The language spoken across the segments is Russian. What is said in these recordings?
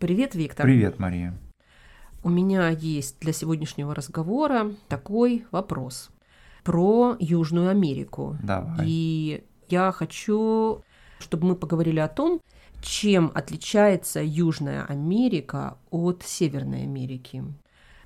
Привет, Виктор. Привет, Мария. У меня есть для сегодняшнего разговора такой вопрос про Южную Америку. Давай. И я хочу, чтобы мы поговорили о том, чем отличается Южная Америка от Северной Америки.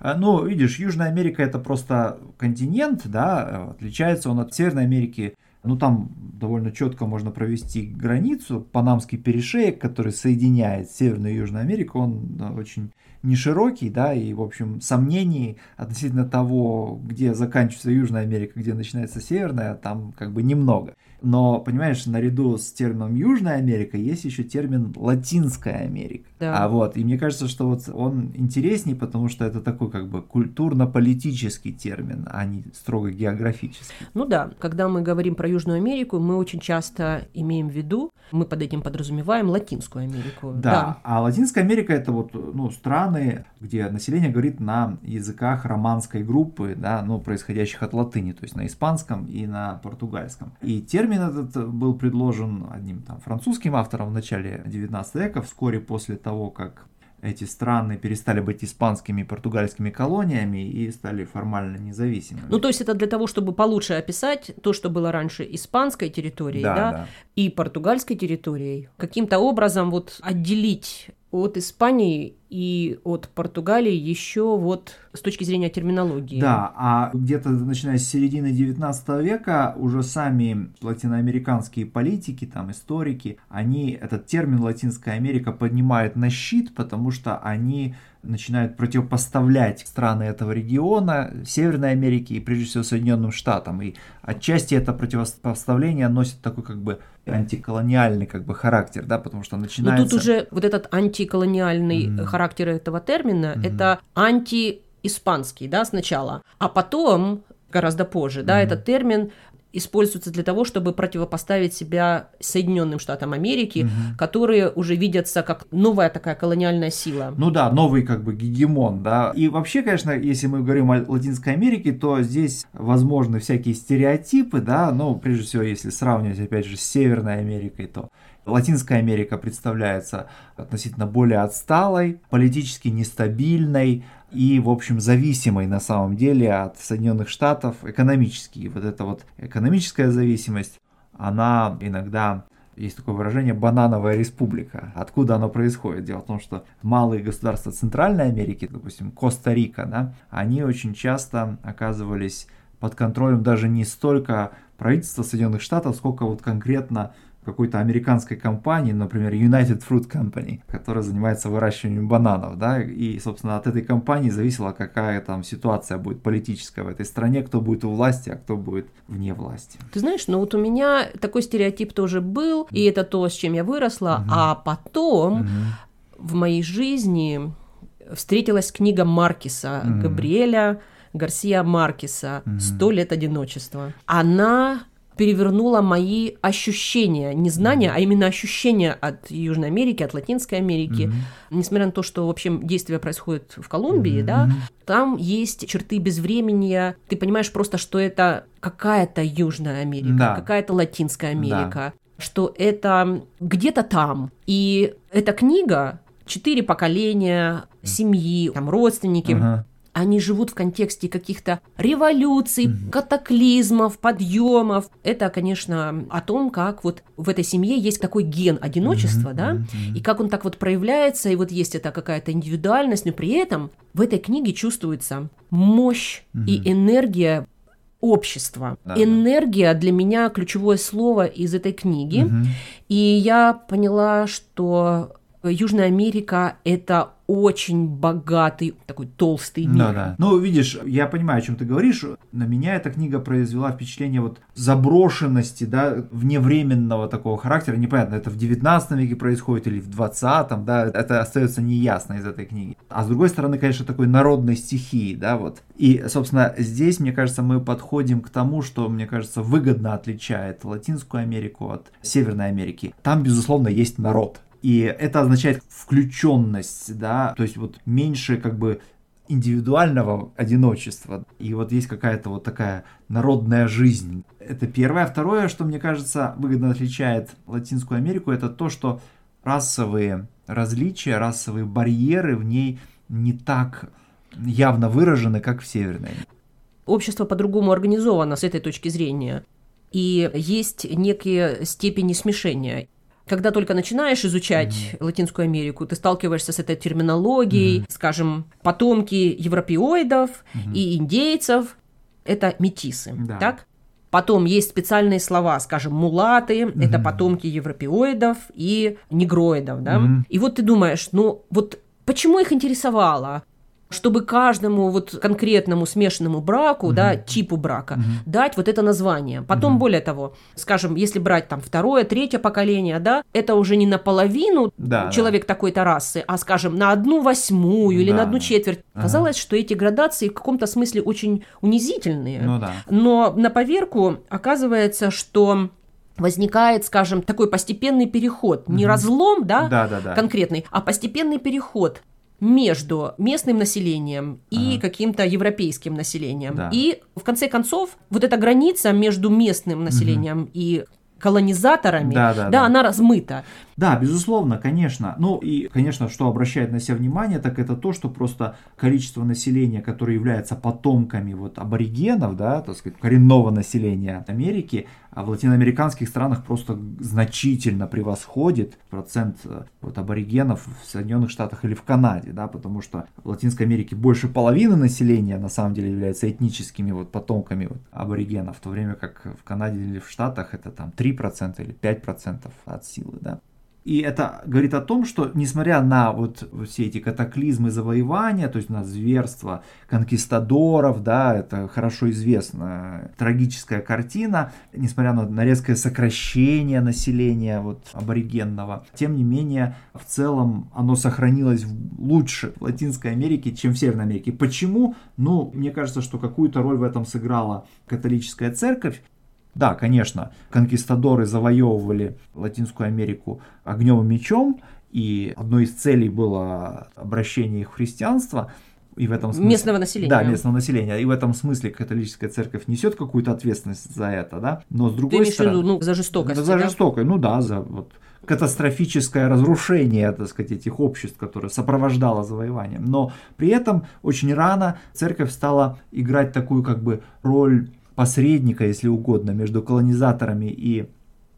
А, ну, видишь, Южная Америка это просто континент, да, отличается он от Северной Америки. Ну, там довольно четко можно провести границу. Панамский перешеек, который соединяет Северную и Южную Америку, он очень не широкий, да, и, в общем, сомнений относительно того, где заканчивается Южная Америка, где начинается Северная, там как бы немного. Но, понимаешь, наряду с термином Южная Америка есть еще термин Латинская Америка. Да. А вот, и мне кажется, что вот он интереснее, потому что это такой как бы культурно-политический термин, а не строго географический. Ну да, когда мы говорим про Южную Америку, мы очень часто имеем в виду, мы под этим подразумеваем Латинскую Америку. Да, да. а Латинская Америка это вот ну, страны, где население говорит на языках романской группы, да, ну, происходящих от латыни, то есть на испанском и на португальском. И термин этот был предложен одним там французским автором в начале 19 века, вскоре после того, как эти страны перестали быть испанскими и португальскими колониями и стали формально независимыми. Ну, то есть это для того, чтобы получше описать то, что было раньше испанской территорией, да, да, да. и португальской территорией, каким-то образом вот отделить от Испании и от Португалии еще вот с точки зрения терминологии. Да, а где-то начиная с середины 19 века уже сами латиноамериканские политики, там историки, они этот термин Латинская Америка поднимают на щит, потому что они начинают противопоставлять страны этого региона, Северной Америки и прежде всего Соединенным Штатам. И отчасти это противопоставление носит такой как бы антиколониальный как бы характер, да, потому что начинается... Но тут уже вот этот антиколониальный mm. Характер этого термина, mm. это анти-испанский, да, сначала, а потом гораздо позже, mm. да, этот термин используется для того, чтобы противопоставить себя Соединенным Штатам Америки, угу. которые уже видятся как новая такая колониальная сила. Ну да, новый как бы гегемон, да. И вообще, конечно, если мы говорим о Латинской Америке, то здесь возможны всякие стереотипы, да, но прежде всего, если сравнивать, опять же, с Северной Америкой, то Латинская Америка представляется относительно более отсталой, политически нестабильной, и, в общем, зависимой на самом деле от Соединенных Штатов экономически. И вот эта вот экономическая зависимость, она иногда есть такое выражение «банановая республика». Откуда оно происходит? Дело в том, что малые государства Центральной Америки, допустим, Коста-Рика, да, они очень часто оказывались под контролем даже не столько правительства Соединенных Штатов, сколько вот конкретно какой-то американской компании, например, United Fruit Company, которая занимается выращиванием бананов, да, и, собственно, от этой компании зависела, какая там ситуация будет политическая в этой стране, кто будет у власти, а кто будет вне власти. Ты знаешь, ну вот у меня такой стереотип тоже был, и это то, с чем я выросла, угу. а потом угу. в моей жизни встретилась книга Маркиса угу. Габриэля Гарсия Маркиса «Сто лет одиночества». Она перевернула мои ощущения, не знания, а именно ощущения от Южной Америки, от Латинской Америки. Mm-hmm. Несмотря на то, что, в общем, действие происходит в Колумбии, mm-hmm. да, там есть черты безвременья. Ты понимаешь просто, что это какая-то Южная Америка, да. какая-то Латинская Америка, да. что это где-то там. И эта книга четыре поколения семьи, там родственники. Uh-huh они живут в контексте каких-то революций, mm-hmm. катаклизмов, подъемов. Это, конечно, о том, как вот в этой семье есть такой ген одиночества, mm-hmm. да, mm-hmm. и как он так вот проявляется, и вот есть эта какая-то индивидуальность, но при этом в этой книге чувствуется мощь mm-hmm. и энергия общества. Да, Энергия да. для меня ключевое слово из этой книги. Угу. И я поняла, что Южная Америка это очень богатый, такой толстый мир. Да, да. Ну, видишь, я понимаю, о чем ты говоришь. На меня эта книга произвела впечатление вот заброшенности, да, вневременного такого характера. Непонятно, это в 19 веке происходит или в 20 да, это остается неясно из этой книги. А с другой стороны, конечно, такой народной стихии, да, вот. И, собственно, здесь, мне кажется, мы подходим к тому, что, мне кажется, выгодно отличает Латинскую Америку от Северной Америки. Там, безусловно, есть народ. И это означает включенность, да, то есть вот меньше как бы индивидуального одиночества. И вот есть какая-то вот такая народная жизнь. Это первое. Второе, что мне кажется выгодно отличает Латинскую Америку, это то, что расовые различия, расовые барьеры в ней не так явно выражены, как в Северной. Общество по-другому организовано с этой точки зрения. И есть некие степени смешения. Когда только начинаешь изучать mm-hmm. Латинскую Америку, ты сталкиваешься с этой терминологией, mm-hmm. скажем, потомки европеоидов mm-hmm. и индейцев – это метисы, да. так? Потом есть специальные слова, скажем, мулаты, mm-hmm. это потомки европеоидов и негроидов, да? Mm-hmm. И вот ты думаешь, ну вот почему их интересовало? Чтобы каждому вот конкретному смешанному браку, угу. да, типу брака, угу. дать вот это название. Потом, угу. более того, скажем, если брать там второе, третье поколение, да, это уже не наполовину да, человек да. такой-то расы, а, скажем, на одну восьмую или да. на одну четверть. Ага. Казалось, что эти градации в каком-то смысле очень унизительные. Ну, да. Но на поверку оказывается, что возникает, скажем, такой постепенный переход, не разлом, да, да, да, да. конкретный, а постепенный переход между местным населением и ага. каким-то европейским населением. Да. И в конце концов, вот эта граница между местным населением угу. и колонизаторами, да, да, да, да, она размыта. Да, безусловно, конечно. Ну и, конечно, что обращает на себя внимание, так это то, что просто количество населения, которое является потомками вот аборигенов, да, так сказать, коренного населения Америки, а в латиноамериканских странах просто значительно превосходит процент э, вот, аборигенов в Соединенных Штатах или в Канаде, да, потому что в Латинской Америке больше половины населения на самом деле являются этническими вот, потомками вот, аборигенов, в то время как в Канаде или в Штатах это там 3% или 5% от силы, да. И это говорит о том, что несмотря на вот все эти катаклизмы завоевания, то есть на зверство конкистадоров, да, это хорошо известная трагическая картина, несмотря на, на резкое сокращение населения вот аборигенного, тем не менее в целом оно сохранилось лучше в Латинской Америке, чем в Северной Америке. Почему? Ну, мне кажется, что какую-то роль в этом сыграла католическая церковь, да, конечно, конкистадоры завоевывали Латинскую Америку огнем и мечом, и одной из целей было обращение их в христианство. И в этом смысле, местного населения. Да, местного населения. И в этом смысле католическая церковь несет какую-то ответственность за это, да. Но с другой Ты стороны. Виду, ну, за жестокость. За да? жестокость, ну да, за вот катастрофическое разрушение, так сказать, этих обществ, которое сопровождало завоеванием. Но при этом очень рано церковь стала играть такую как бы роль посредника, если угодно, между колонизаторами и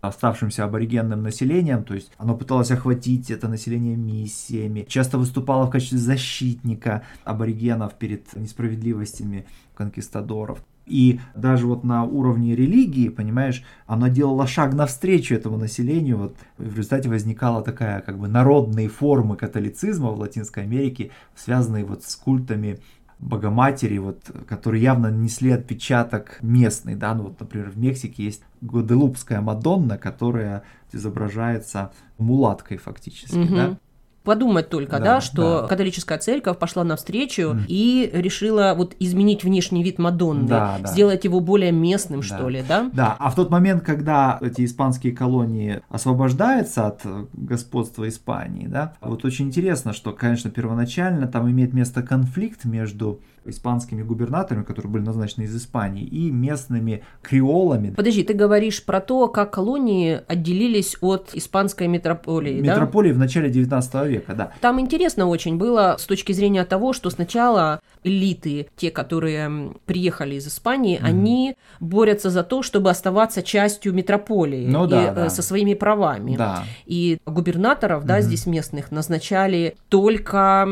оставшимся аборигенным населением, то есть оно пыталось охватить это население миссиями, часто выступало в качестве защитника аборигенов перед несправедливостями конкистадоров. И даже вот на уровне религии, понимаешь, оно делало шаг навстречу этому населению. Вот в результате возникала такая как бы народные формы католицизма в Латинской Америке, связанные вот с культами Богоматери, вот, которые явно несли отпечаток местный, да, ну вот, например, в Мексике есть Гваделупская Мадонна, которая изображается мулаткой фактически, угу. да, подумать только, да, да что да. католическая церковь пошла навстречу mm. и решила вот изменить внешний вид Мадонны, да, да. сделать его более местным, да. что ли, да? Да, а в тот момент, когда эти испанские колонии освобождаются от господства Испании, да, вот очень интересно, что, конечно, первоначально там имеет место конфликт между испанскими губернаторами, которые были назначены из Испании, и местными креолами. Подожди, ты говоришь про то, как колонии отделились от испанской метрополии, Метрополии да? в начале 19 века, да. Там интересно очень было с точки зрения того, что сначала элиты, те, которые приехали из Испании, mm они борются за то, чтобы оставаться частью метрополии ну, да, и, э, да. со своими правами. Да. И губернаторов, да, mm здесь местных назначали только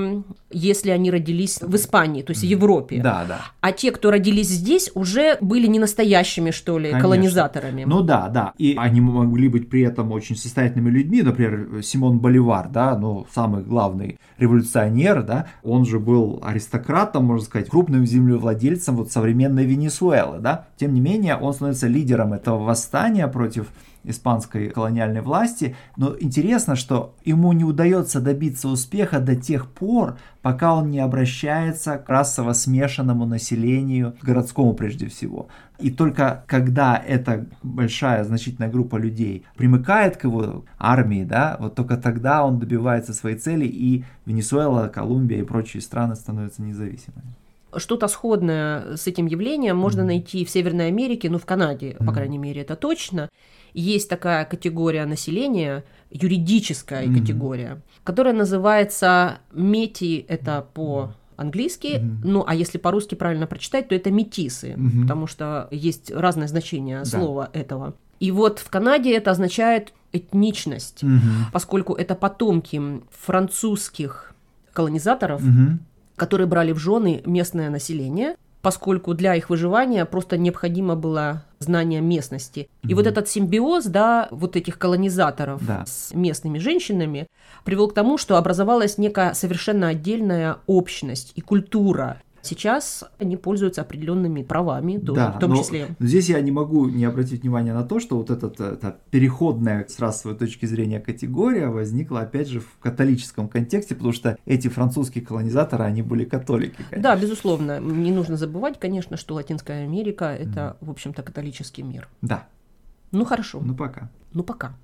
если они родились в Испании, то есть mm Европе. Да, да. А те, кто родились здесь, уже были не настоящими, что ли, Конечно. колонизаторами. Ну да, да. И они могли быть при этом очень состоятельными людьми. Например, Симон Боливар, да, ну, самый главный революционер, да, он же был аристократом, можно сказать, крупным землевладельцем вот современной Венесуэлы, да. Тем не менее, он становится лидером этого восстания против испанской колониальной власти, но интересно, что ему не удается добиться успеха до тех пор, пока он не обращается к расово смешанному населению, городскому прежде всего. И только когда эта большая значительная группа людей примыкает к его армии, да, вот только тогда он добивается своей цели, и Венесуэла, Колумбия и прочие страны становятся независимыми. Что-то сходное с этим явлением можно найти в Северной Америке, ну, в Канаде, по крайней мере, это точно. Есть такая категория населения, юридическая mm-hmm. категория, которая называется мети, это по английски, mm-hmm. ну а если по-русски правильно прочитать, то это метисы, mm-hmm. потому что есть разное значение слова да. этого. И вот в Канаде это означает этничность, угу. поскольку это потомки французских колонизаторов, угу. Которые брали в жены местное население, поскольку для их выживания просто необходимо было знание местности. И mm вот этот симбиоз, да, вот этих колонизаторов да. с местными женщинами привел к тому, что образовалась некая совершенно отдельная общность и культура, Сейчас они пользуются определенными правами, тоже, да, в том числе. Здесь я не могу не обратить внимание на то, что вот эта, эта переходная с расовой точки зрения категория возникла, опять же, в католическом контексте, потому что эти французские колонизаторы, они были католики. Конечно. Да, безусловно. Не нужно забывать, конечно, что Латинская Америка – это, mm. в общем-то, католический мир. Да. Ну, хорошо. Ну, пока. Ну, пока.